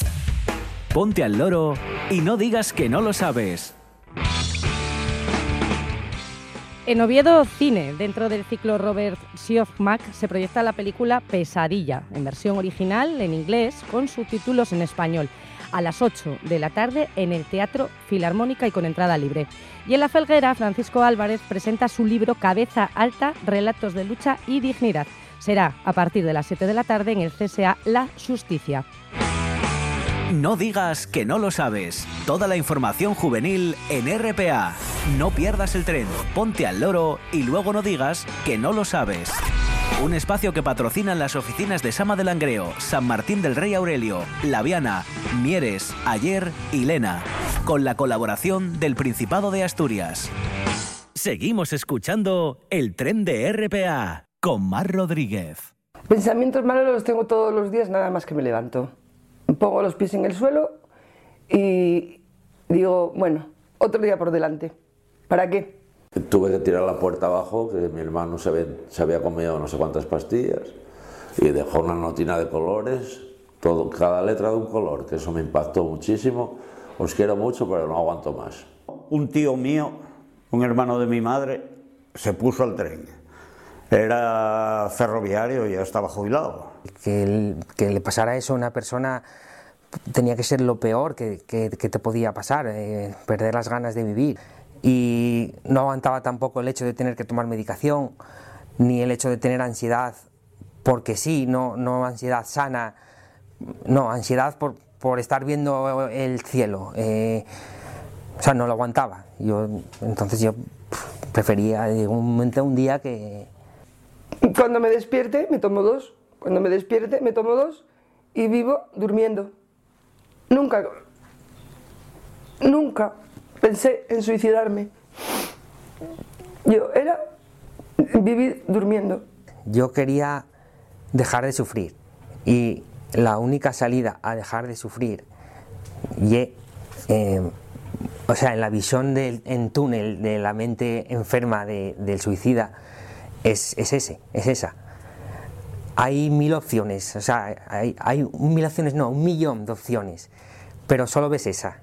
Ponte al loro y no digas que no lo sabes. En Oviedo Cine, dentro del ciclo Robert Siofmak, se proyecta la película Pesadilla, en versión original en inglés, con subtítulos en español, a las 8 de la tarde en el Teatro Filarmónica y con entrada libre. Y en La Felguera, Francisco Álvarez presenta su libro Cabeza Alta, Relatos de Lucha y Dignidad. Será a partir de las 7 de la tarde en el CSA La Justicia. No digas que no lo sabes. Toda la información juvenil en RPA. No pierdas el tren, ponte al loro y luego no digas que no lo sabes. Un espacio que patrocinan las oficinas de Sama del Langreo, San Martín del Rey Aurelio, Laviana, Mieres, Ayer y Lena, con la colaboración del Principado de Asturias. Seguimos escuchando el tren de RPA con Mar Rodríguez. Pensamientos malos los tengo todos los días nada más que me levanto. Pongo los pies en el suelo y digo, bueno, otro día por delante. ¿Para qué? Tuve que tirar la puerta abajo, que mi hermano se había, se había comido no sé cuántas pastillas y dejó una notina de colores, todo, cada letra de un color, que eso me impactó muchísimo. Os quiero mucho, pero no aguanto más. Un tío mío, un hermano de mi madre, se puso al tren. Era ferroviario y ya estaba jubilado. Que, el- que le pasara eso a una persona tenía que ser lo peor que, que- que te podía pasar, eh, perder las ganas de vivir. Y no aguantaba tampoco el hecho de tener que tomar medicación, ni el hecho de tener ansiedad, porque sí, no, no ansiedad sana, no, ansiedad por, por estar viendo el cielo. eh, o sea, no lo aguantaba. Yo, entonces yo prefería eh, un momento, un día que, Cuando me despierte, me tomo dos. Cuando me despierte, me tomo dos y vivo durmiendo. Nunca, nunca pensé en suicidarme. Yo era vivir durmiendo. yo quería dejar de sufrir y la única salida a dejar de sufrir y eh, o sea en la visión del en túnel de la mente enferma de- del suicida es, es ese es esa hay mil opciones o sea hay, hay mil opciones no un millón de opciones pero solo ves esa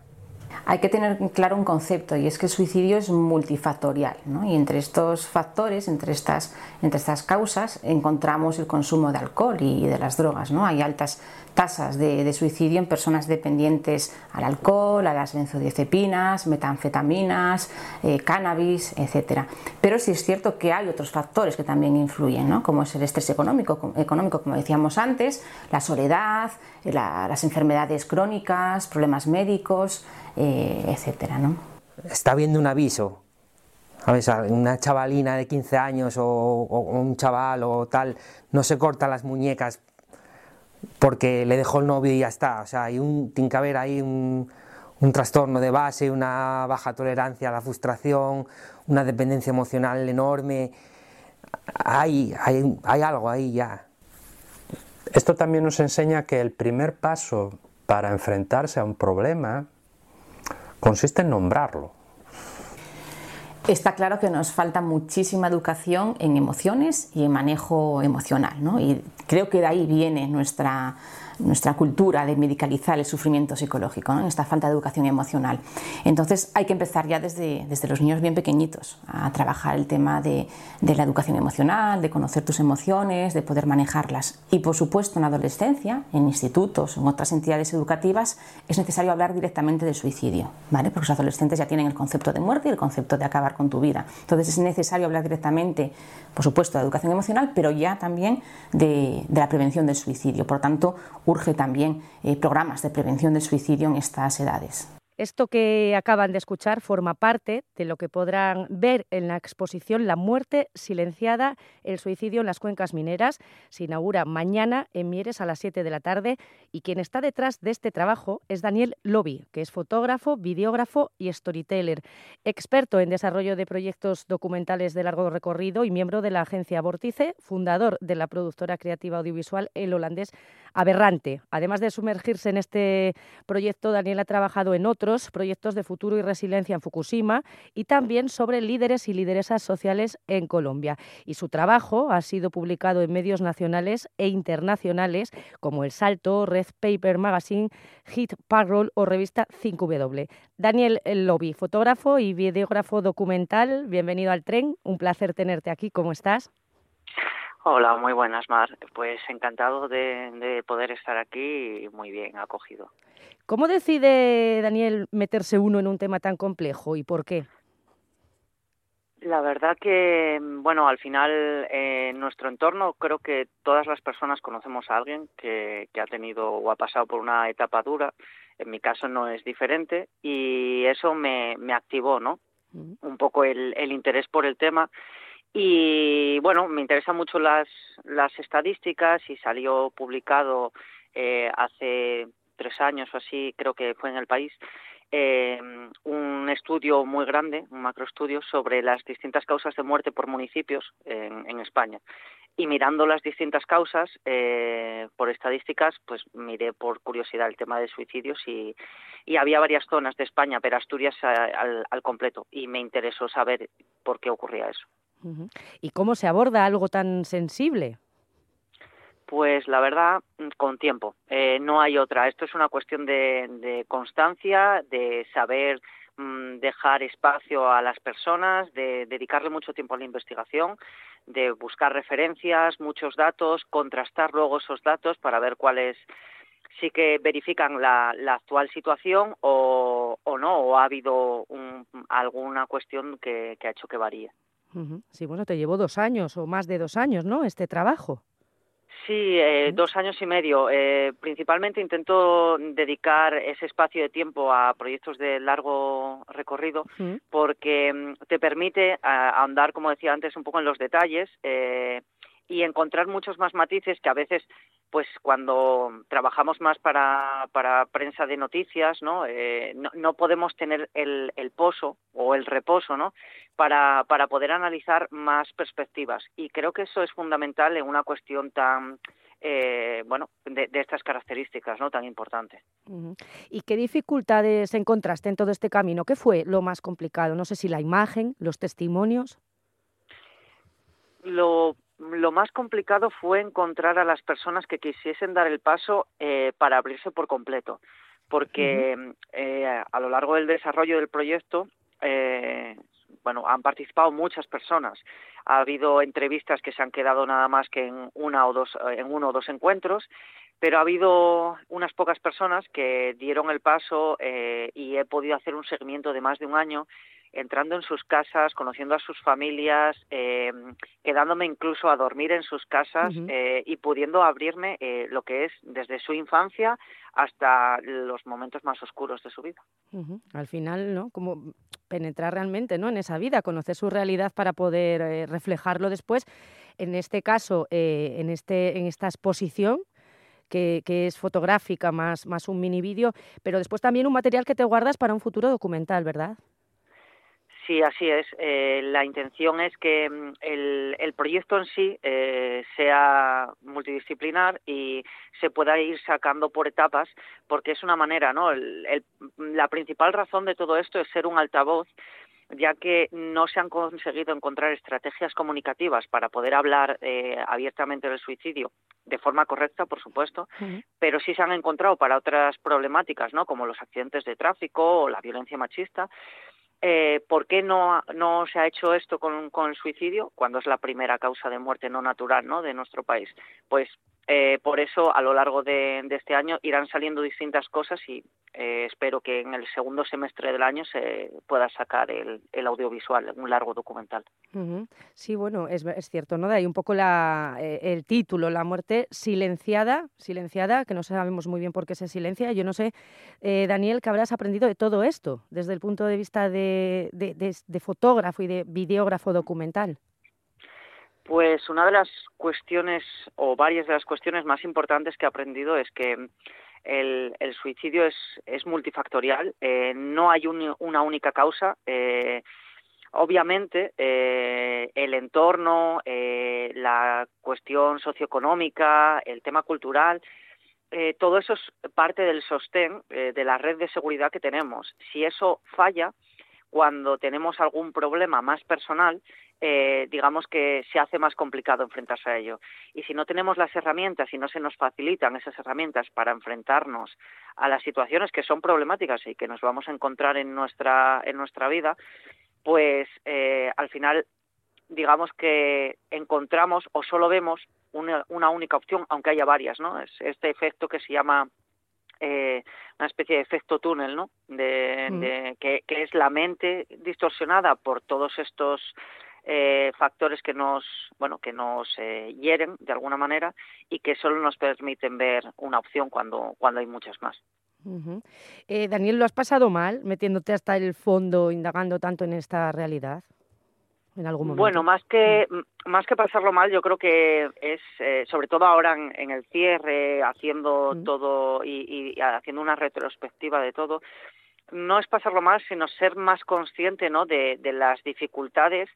Hay que tener claro un concepto y es que el suicidio es multifactorial ¿no? y entre estos factores, entre estas, entre estas causas encontramos el consumo de alcohol y de las drogas. ¿no? Hay altas tasas de, suicidio en personas dependientes al alcohol, a las benzodiazepinas, metanfetaminas, eh, cannabis, etc. Pero sí es cierto que hay otros factores que también influyen, ¿no? como es el estrés económico, económico como decíamos antes, la soledad, la- las enfermedades crónicas, problemas médicos, eh, etcétera, ¿no? está viendo un aviso, ¿sabes? Una chavalina de 15 años o, o un chaval o tal, no se corta las muñecas porque le dejó el novio y ya está. O sea, hay un, tiene que haber ahí un, un trastorno de base, una baja tolerancia a la frustración, una dependencia emocional enorme. Hay, hay, hay algo ahí ya. Esto también nos enseña que el primer paso para enfrentarse a un problema consiste en nombrarlo. Está claro que nos falta muchísima educación en emociones y en manejo emocional, ¿no? Y creo que de ahí viene nuestra, nuestra cultura de medicalizar el sufrimiento psicológico, ¿no? esta falta de educación emocional. Entonces hay que empezar ya desde, desde los niños bien pequeñitos a trabajar el tema de, de la educación emocional, de conocer tus emociones, de poder manejarlas. Y por supuesto en adolescencia, en institutos, en otras entidades educativas, es necesario hablar directamente del suicidio, ¿vale? porque los adolescentes ya tienen el concepto de muerte y el concepto de acabar con tu vida. Entonces es necesario hablar directamente, por supuesto, de educación emocional, pero ya también de, de la prevención del suicidio. Por tanto, urge también eh, programas de prevención del suicidio en estas edades. Esto que acaban de escuchar forma parte de lo que podrán ver en la exposición La muerte silenciada, el suicidio en las cuencas mineras. Se inaugura mañana en Mieres a las 7 de la tarde y quien está detrás de este trabajo es Daniel Lobby, que es fotógrafo, videógrafo y storyteller, experto en desarrollo de proyectos documentales de largo recorrido y miembro de la agencia Vórtice, fundador de la productora creativa audiovisual El Holandés Aberrante. Además de sumergirse en este proyecto, Daniel ha trabajado en proyectos de futuro y resiliencia en Fukushima y también sobre líderes y lideresas sociales en Colombia. Y su trabajo ha sido publicado en medios nacionales e internacionales como El Salto, Red Paper Magazine, Hit Parroll o revista 5W. Daniel Lobby, fotógrafo y videógrafo documental, bienvenido al tren. Un placer tenerte aquí. ¿Cómo estás? Hola, muy buenas, Mar. Pues encantado de, de, poder estar aquí y muy bien acogido. ¿Cómo decide Daniel meterse uno en un tema tan complejo y por qué? La verdad que, bueno, al final eh, en nuestro entorno creo que todas las personas conocemos a alguien que, que ha tenido o ha pasado por una etapa dura. En mi caso no es diferente y eso me, me activó, ¿no? Un poco el, el interés por el tema y bueno, me interesan mucho las, las estadísticas y salió publicado eh, hace tres años o así, creo que fue en el país, eh, un estudio muy grande, un macroestudio sobre las distintas causas de muerte por municipios en, en España. Y mirando las distintas causas, eh, por estadísticas, pues miré por curiosidad el tema de suicidios y, había varias zonas de España, pero Asturias al completo. Y me interesó saber por qué ocurría eso. ¿Y cómo se aborda algo tan sensible? Pues la verdad, con tiempo. Eh, no hay otra. Esto es una cuestión de, constancia, de saber mmm, dejar espacio a las personas, de dedicarle mucho tiempo a la investigación, de buscar referencias, muchos datos, contrastar luego esos datos para ver cuáles sí que verifican la, la actual situación o, o, no, o ha habido un, alguna cuestión que, que ha hecho que varíe. Sí, bueno, te llevó dos años o más de dos años, ¿no? Este trabajo. Sí, eh, dos años y medio. Eh, principalmente intento dedicar ese espacio de tiempo a proyectos de largo recorrido porque mm, te permite a, andar, como decía antes, un poco en los detalles eh, y encontrar muchos más matices que a veces pues cuando trabajamos más para, para prensa de noticias, ¿no? Eh, no, no podemos tener el, el pozo o el reposo, ¿no? Para, para poder analizar más perspectivas. Y creo que eso es fundamental en una cuestión tan, eh, bueno, de, de, estas características, ¿no? Tan importante. -huh. ¿Y qué dificultades encontraste en todo este camino? ¿Qué fue lo más complicado? No sé si la imagen, los testimonios. Lo lo más complicado fue encontrar a las personas que quisiesen dar el paso eh, para abrirse por completo, porque uh -huh. eh, a lo largo del desarrollo del proyecto, eh, bueno, han participado muchas personas. Ha habido entrevistas que se han quedado nada más que en una o dos, en uno o dos encuentros, pero ha habido unas pocas personas que dieron el paso eh, y he podido hacer un seguimiento de más de un año entrando en sus casas, conociendo a sus familias, eh, quedándome incluso a dormir en sus casas uh -huh. eh, y pudiendo abrirme eh, lo que es desde su infancia hasta los momentos más oscuros de su vida. Uh -huh. Al final, ¿no? Como penetrar realmente, ¿no? En esa vida, conocer su realidad para poder eh, reflejarlo después. En este caso, eh, en este, en esta exposición, que, que, es fotográfica más, más un mini vídeo, pero después también un material que te guardas para un futuro documental, ¿verdad? Sí, así es. Eh, la intención es que mm, el, el proyecto en sí eh, sea multidisciplinar y se pueda ir sacando por etapas, porque es una manera, ¿no? El, el, la principal razón de todo esto es ser un altavoz ya que no se han conseguido encontrar estrategias comunicativas para poder hablar eh, abiertamente del suicidio de forma correcta, por supuesto, uh -huh. pero sí se han encontrado para otras problemáticas, ¿no? Como los accidentes de tráfico o la violencia machista. Eh, ¿Por qué no, no se ha hecho esto con, con el suicidio cuando es la primera causa de muerte no natural ¿no? de nuestro país? Pues eh, por eso, a lo largo de, este año irán saliendo distintas cosas y eh, espero que en el segundo semestre del año se pueda sacar el, audiovisual, un largo documental. Sí, bueno, es, cierto, ¿no? De ahí un poco la, eh, el título, La muerte silenciada, silenciada, que no sabemos muy bien por qué se silencia. Yo no sé, eh, Daniel, ¿qué habrás aprendido de todo esto desde el punto de vista de fotógrafo y de videógrafo documental? Pues una de las cuestiones o varias de las cuestiones más importantes que he aprendido es que el, suicidio es, es multifactorial, eh, no hay un, una única causa. Eh, obviamente, eh, el entorno, eh, la cuestión socioeconómica, el tema cultural, todo eso es parte del sostén de la red de seguridad que tenemos. Si eso falla, cuando tenemos algún problema más personal, eh, digamos que se hace más complicado enfrentarse a ello. Y si no tenemos las herramientas y no se nos facilitan esas herramientas para enfrentarnos a las situaciones que son problemáticas y que nos vamos a encontrar en nuestra, en nuestra vida, pues eh, al final digamos que encontramos o solo vemos una, una única opción, aunque haya varias, ¿no? Es este efecto que se llama eh, una especie de efecto túnel, ¿no? De, mm. de que, que, es la mente distorsionada por todos estos eh, factores que nos, bueno, que nos eh, hieren de alguna manera y que solo nos permiten ver una opción cuando, cuando hay muchas más. Uh -huh. eh, Daniel, ¿lo has pasado mal metiéndote hasta el fondo, indagando tanto en esta realidad? En algún momento. Bueno, más que más que pasarlo mal, yo creo que es eh, sobre todo ahora en, en, el cierre, haciendo todo y, y, haciendo una retrospectiva de todo, no es pasarlo mal, sino ser más consciente, ¿no? De, de las dificultades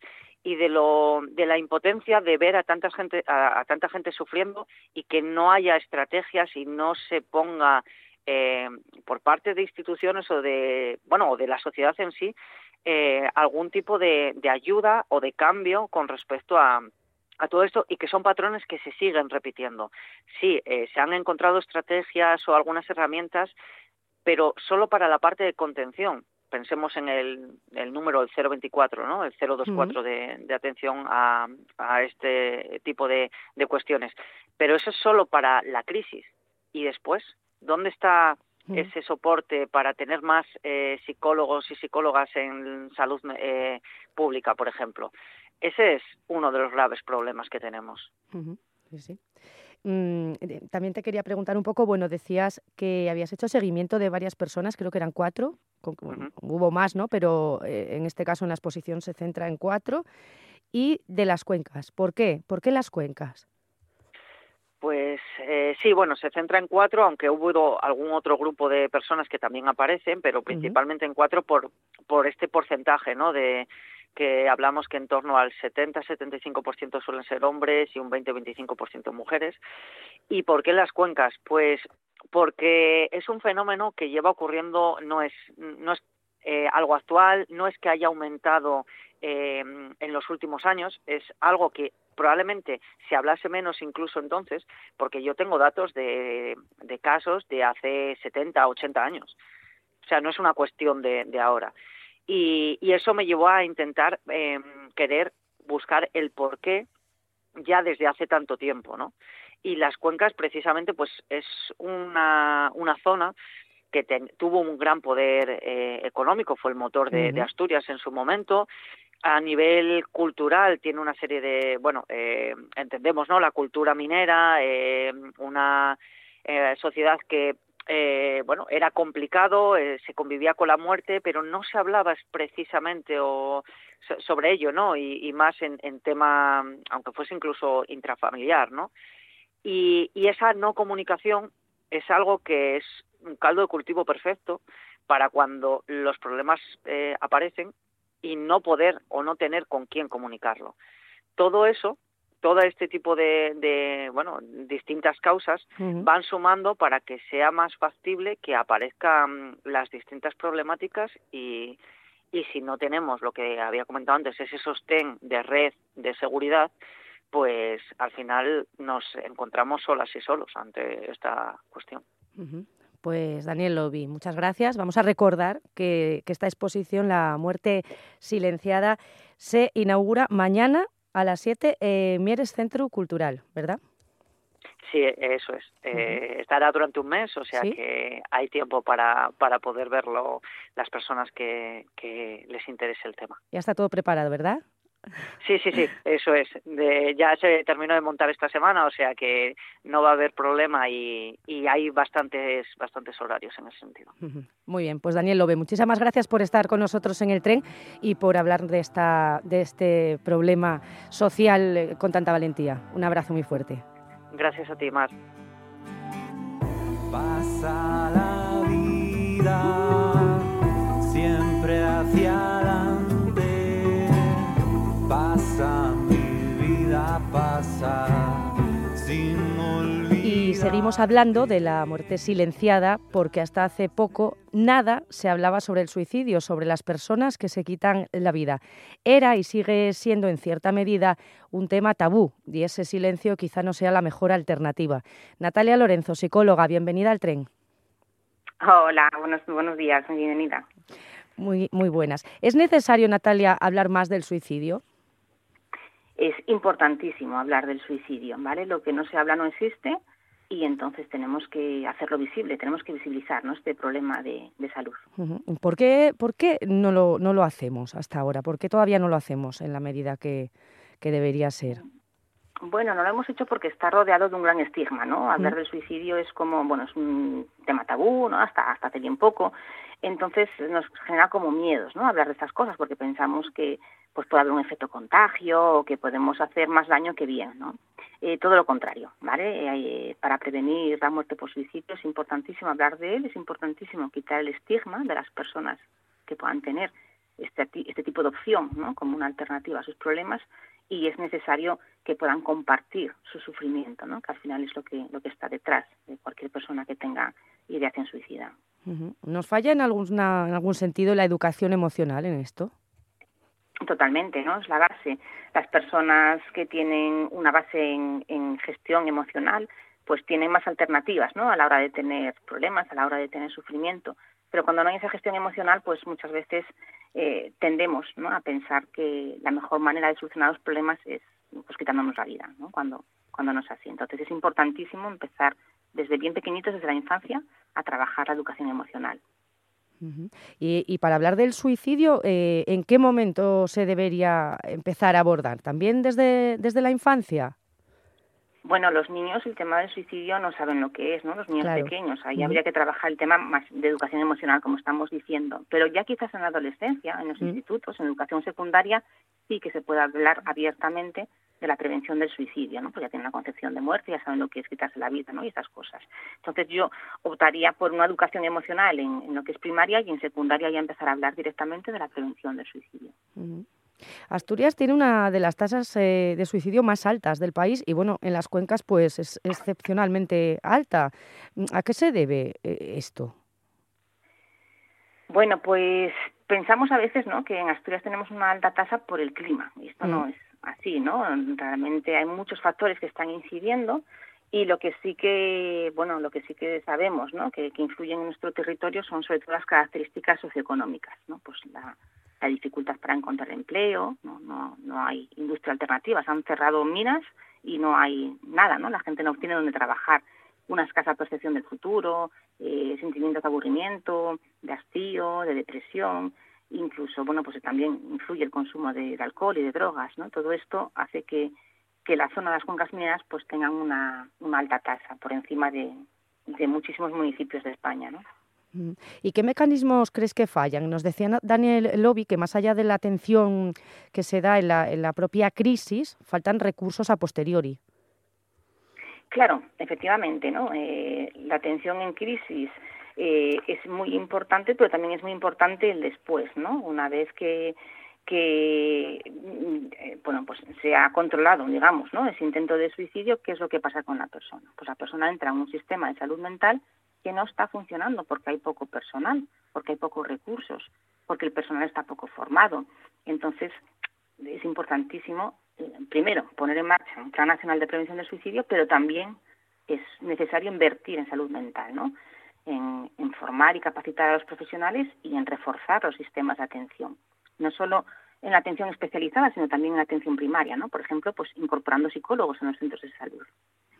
y de lo de la impotencia de ver a tanta gente a, a tanta gente sufriendo y que no haya estrategias y no se ponga eh, por parte de instituciones o de bueno o de la sociedad en sí eh, algún tipo de, de, ayuda o de cambio con respecto a, a todo esto y que son patrones que se siguen repitiendo. Sí, eh, se han encontrado estrategias o algunas herramientas, pero solo para la parte de contención. Pensemos en el, el número, el 024, ¿no? el 024 uh -huh. de, de, atención a, a este tipo de, de cuestiones. Pero eso es solo para la crisis. Y después, ¿dónde está ese soporte para tener más eh, psicólogos y psicólogas en salud eh, pública, por ejemplo. Ese es uno de los graves problemas que tenemos. Uh -huh. sí, sí. Mm, también te quería preguntar un poco, bueno, decías que habías hecho seguimiento de varias personas, creo que eran cuatro, con, uh -huh. hubo más, ¿no? Pero eh, en este caso en la exposición se centra en cuatro, y de las cuencas. ¿Por qué? ¿Por qué las cuencas? Pues eh, sí, bueno, se centra en cuatro, aunque hubo algún otro grupo de personas que también aparecen, pero principalmente uh -huh. en cuatro por, por este porcentaje, ¿no? De que hablamos que en torno al 70-75% suelen ser hombres y un 20-25% mujeres. ¿Y por qué las cuencas? Pues porque es un fenómeno que lleva ocurriendo, no es, no es eh, algo actual, no es que haya aumentado eh, en los últimos años, es algo que probablemente se hablase menos incluso entonces, porque yo tengo datos de, de casos de hace 70, 80 años. O sea, no es una cuestión de, de ahora. Y, y, eso me llevó a intentar eh, querer buscar el porqué ya desde hace tanto tiempo, ¿no? Y las cuencas precisamente pues es una, una zona que tuvo un gran poder eh, económico, fue el motor de, uh -huh. de, Asturias en su momento. A nivel cultural tiene una serie de, bueno, eh, entendemos, ¿no? La cultura minera, eh, una eh, sociedad que eh, bueno, era complicado, eh, se convivía con la muerte, pero no se hablaba precisamente o sobre ello, ¿no? Y, más en, en, tema, aunque fuese incluso intrafamiliar, ¿no? Y, y esa no comunicación es algo que es un caldo de cultivo perfecto para cuando los problemas eh, aparecen y no poder o no tener con quién comunicarlo. Todo eso todo este tipo de, de bueno distintas causas uh -huh. van sumando para que sea más factible que aparezcan las distintas problemáticas y, y si no tenemos lo que había comentado antes ese sostén de red de seguridad pues al final nos encontramos solas y solos ante esta cuestión. Uh -huh. Pues Daniel Lobby, muchas gracias. Vamos a recordar que, que esta exposición, La muerte silenciada, se inaugura mañana a las 7 eh, Mieres Centro Cultural, ¿verdad? Sí, eso es. Eh, Estará durante un mes, o sea ¿Sí? que hay tiempo para, para poder verlo las personas que, que les interese el tema. Ya está todo preparado, ¿verdad? Sí, sí, sí, eso es. De- ya se terminó de montar esta semana, o sea que no va a haber problema y, y hay bastantes, bastantes horarios en ese sentido. Muy bien, pues Daniel Lobe, muchísimas gracias por estar con nosotros en el tren y por hablar de, esta, de este problema social con tanta valentía. Un abrazo muy fuerte. Gracias a ti, Mar. Pasa la vida siempre hacia adelante. Pasa mi vida, pasa sin olvidar. Y seguimos hablando de la muerte silenciada porque hasta hace poco nada se hablaba sobre el suicidio, sobre las personas que se quitan la vida. Era y sigue siendo en cierta medida un tema tabú y ese silencio quizá no sea la mejor alternativa. Natalia Lorenzo, psicóloga, bienvenida al tren. Hola, buenos, buenos días, bienvenida. Muy, muy buenas. ¿Es necesario, Natalia, hablar más del suicidio? Es importantísimo hablar del suicidio, ¿vale? Lo que no se habla no existe y entonces tenemos que hacerlo visible, tenemos que visibilizar este problema de, salud. ¿Por qué, por qué no, lo, no lo hacemos hasta ahora? ¿Por qué todavía no lo hacemos en la medida que debería ser? Bueno, no lo hemos hecho porque está rodeado de un gran estigma, ¿no? Hablar del suicidio es como, bueno, es un tema tabú, ¿no? Hasta, hasta hace bien poco. Entonces nos genera como miedos, ¿no? Hablar de estas cosas porque pensamos que pues puede haber un efecto contagio o que podemos hacer más daño que bien, ¿no? Eh, todo lo contrario, ¿vale? Eh, para prevenir la muerte por suicidio es importantísimo hablar de él, es importantísimo quitar el estigma de las personas que puedan tener este, este tipo de opción, ¿no? Como una alternativa a sus problemas y es necesario que puedan compartir su sufrimiento, ¿no? que al final es lo que, lo que está detrás de cualquier persona que tenga ideación suicida. ¿Nos falla en, alguna, en algún sentido la educación emocional en esto? Totalmente, ¿no? Es la base. Las personas que tienen una base en, en gestión emocional, pues tienen más alternativas, ¿no? A la hora de tener problemas, a la hora de tener sufrimiento. Pero cuando no hay esa gestión emocional, pues muchas veces eh, tendemos. A pensar que la mejor manera de solucionar los problemas es pues quitándonos la vida. Cuando cuando no es así. Entonces es importantísimo empezar desde bien pequeñitos, desde la infancia, a trabajar la educación emocional. Y, y para hablar del suicidio, eh, ¿en qué momento se debería empezar a abordar? ¿También desde, desde la infancia? Bueno, los niños el tema del suicidio no saben lo que es, ¿no? Los niños Claro. pequeños, ahí habría que trabajar el tema más de educación emocional, como estamos diciendo. Pero ya quizás en la adolescencia, en los institutos, en educación secundaria, sí que se puede hablar abiertamente de la prevención del suicidio, ¿no? Pues ya tienen una concepción de muerte, ya saben lo que es quitarse la vida, ¿no? Y esas cosas. Entonces yo optaría por una educación emocional en, en lo que es primaria y en secundaria ya empezar a hablar directamente de la prevención del suicidio. Asturias tiene una de las tasas eh, de suicidio más altas del país y bueno, en las cuencas pues es excepcionalmente alta. ¿A qué se debe eh, esto? Bueno, pues pensamos a veces, ¿no? Que en Asturias tenemos una alta tasa por el clima. Y esto no Mm. es así, ¿no? Realmente hay muchos factores que están incidiendo y lo que sí que, bueno, lo que sí que sabemos, ¿no? Que, que influyen en nuestro territorio son sobre todo las características socioeconómicas, ¿no? Pues la, la dificultad para encontrar empleo, ¿no? No, no hay industria alternativa, se han cerrado minas y no hay nada, ¿no? La gente no tiene donde trabajar una escasa percepción del futuro, eh, sentimientos de aburrimiento, de hastío, de depresión, incluso, bueno, pues también influye el consumo de, de alcohol y de drogas, ¿no? Todo esto hace que, que la zona de las cuencas mineras pues tengan una, una alta tasa por encima de, de muchísimos municipios de España, ¿no? Mm. ¿Y qué mecanismos crees que fallan? Nos decía Daniel Lobby que más allá de la atención que se da en la, en la propia crisis, faltan recursos a posteriori. Claro, efectivamente, ¿no? Eh, la atención en crisis eh, es muy importante, pero también es muy importante el después, ¿no? Una vez que que mm, bueno pues se ha controlado digamos no ese intento de suicidio qué es lo que pasa con la persona pues la persona entra en un sistema de salud mental que no está funcionando porque hay poco personal porque hay pocos recursos porque el personal está poco formado entonces es importantísimo eh, primero poner en marcha un plan nacional de prevención del suicidio pero también es necesario invertir en salud mental no en, en formar y capacitar a los profesionales y en reforzar los sistemas de atención no solo en la atención especializada, sino también en la atención primaria, ¿no? Por ejemplo, pues incorporando psicólogos en los centros de salud.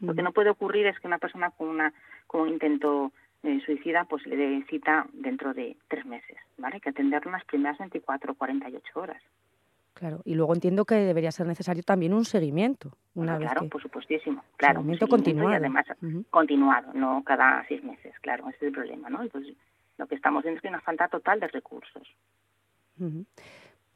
Lo que no puede ocurrir es que una persona con, una, con un intento eh, suicida pues le dé cita dentro de tres meses, ¿vale? Hay que atenderlo en las primeras 24 o 48 horas. Claro, y luego entiendo que debería ser necesario también un seguimiento. Una Bueno, vez claro, que- por supuestísimo. Claro, un Seguimiento seguimiento continuado. Y además continuado, no cada seis meses, claro, ese es el problema, ¿no? Entonces, lo que estamos viendo es que hay una falta total de recursos.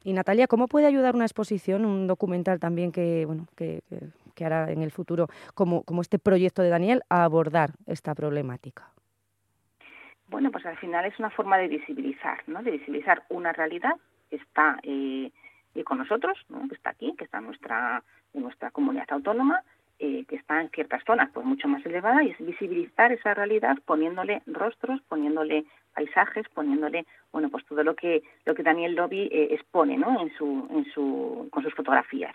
Y Natalia, ¿cómo puede ayudar una exposición, un documental también que, bueno, que, que- que hará en el futuro, como, como este proyecto de Daniel, a abordar esta problemática? Bueno, pues al final es una forma de visibilizar, ¿no? De visibilizar una realidad que está eh, eh, con nosotros, ¿no? Que está aquí, que está en nuestra, nuestra comunidad autónoma, eh, que está en ciertas zonas pues mucho más elevada y es visibilizar esa realidad poniéndole rostros, poniéndole paisajes, poniéndole bueno pues todo lo que lo que Daniel Lobby eh, expone, ¿no? En su en su con sus fotografías.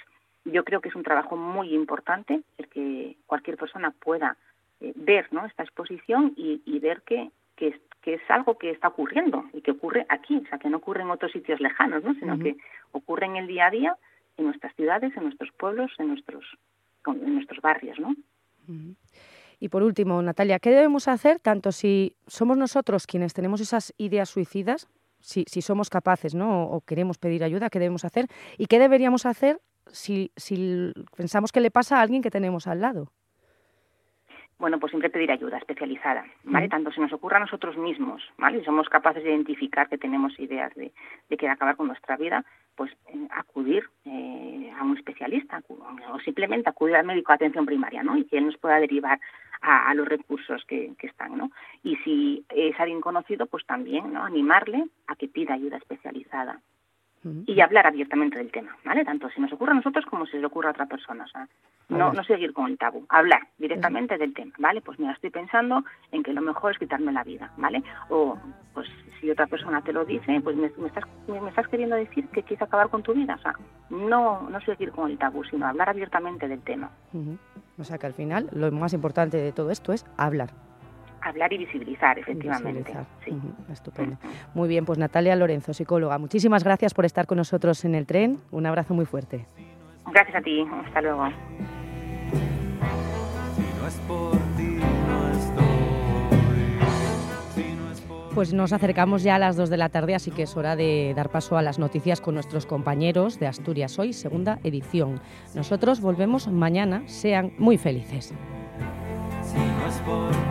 Yo creo que es un trabajo muy importante el que cualquier persona pueda eh, ver ¿no? esta exposición y, y ver que, que, es, que es algo que está ocurriendo y que ocurre aquí, o sea, que no ocurre en otros sitios lejanos, ¿no? sino que ocurre en el día a día, en nuestras ciudades, en nuestros pueblos, en nuestros, en nuestros barrios. ¿no? Y por último, Natalia, ¿qué debemos hacer tanto si somos nosotros quienes tenemos esas ideas suicidas, si, si somos capaces ¿no? o, o queremos pedir ayuda, qué debemos hacer? ¿Y qué deberíamos hacer si, si pensamos que le pasa a alguien que tenemos al lado? bueno, pues siempre pedir ayuda especializada, ¿vale? Tanto si nos ocurre a nosotros mismos, ¿vale? Y somos capaces de identificar que tenemos ideas de, de querer acabar con nuestra vida, pues eh, acudir eh, a un especialista o simplemente acudir al médico de atención primaria, ¿no? Y que él nos pueda derivar a, a los recursos que, que están, ¿no? Y si es alguien conocido, pues también, ¿no? Animarle a que pida ayuda especializada y hablar abiertamente del tema, ¿vale? Tanto si nos ocurre a nosotros como si le ocurre a otra persona. O sea, no, no seguir con el tabú, hablar directamente del tema, ¿vale? Pues mira, estoy pensando en que lo mejor es quitarme la vida, ¿vale? O, pues si otra persona te lo dice, pues me, me estás, me, me estás queriendo decir que quieres acabar con tu vida. O sea, no, no seguir con el tabú, sino hablar abiertamente del tema. Ujú. O sea que al final lo más importante de todo esto es hablar. Hablar y visibilizar, efectivamente. visibilizar. Sí. Ujú, Estupendo. Muy bien, pues Natalia Lorenzo, psicóloga, muchísimas gracias por estar con nosotros en el tren. Un abrazo muy fuerte. Gracias a ti. Hasta luego. Pues nos acercamos ya a las 2 de la tarde, así que es hora de dar paso a las noticias con nuestros compañeros de Asturias Hoy, segunda edición. Nosotros volvemos mañana, sean muy felices. si no es por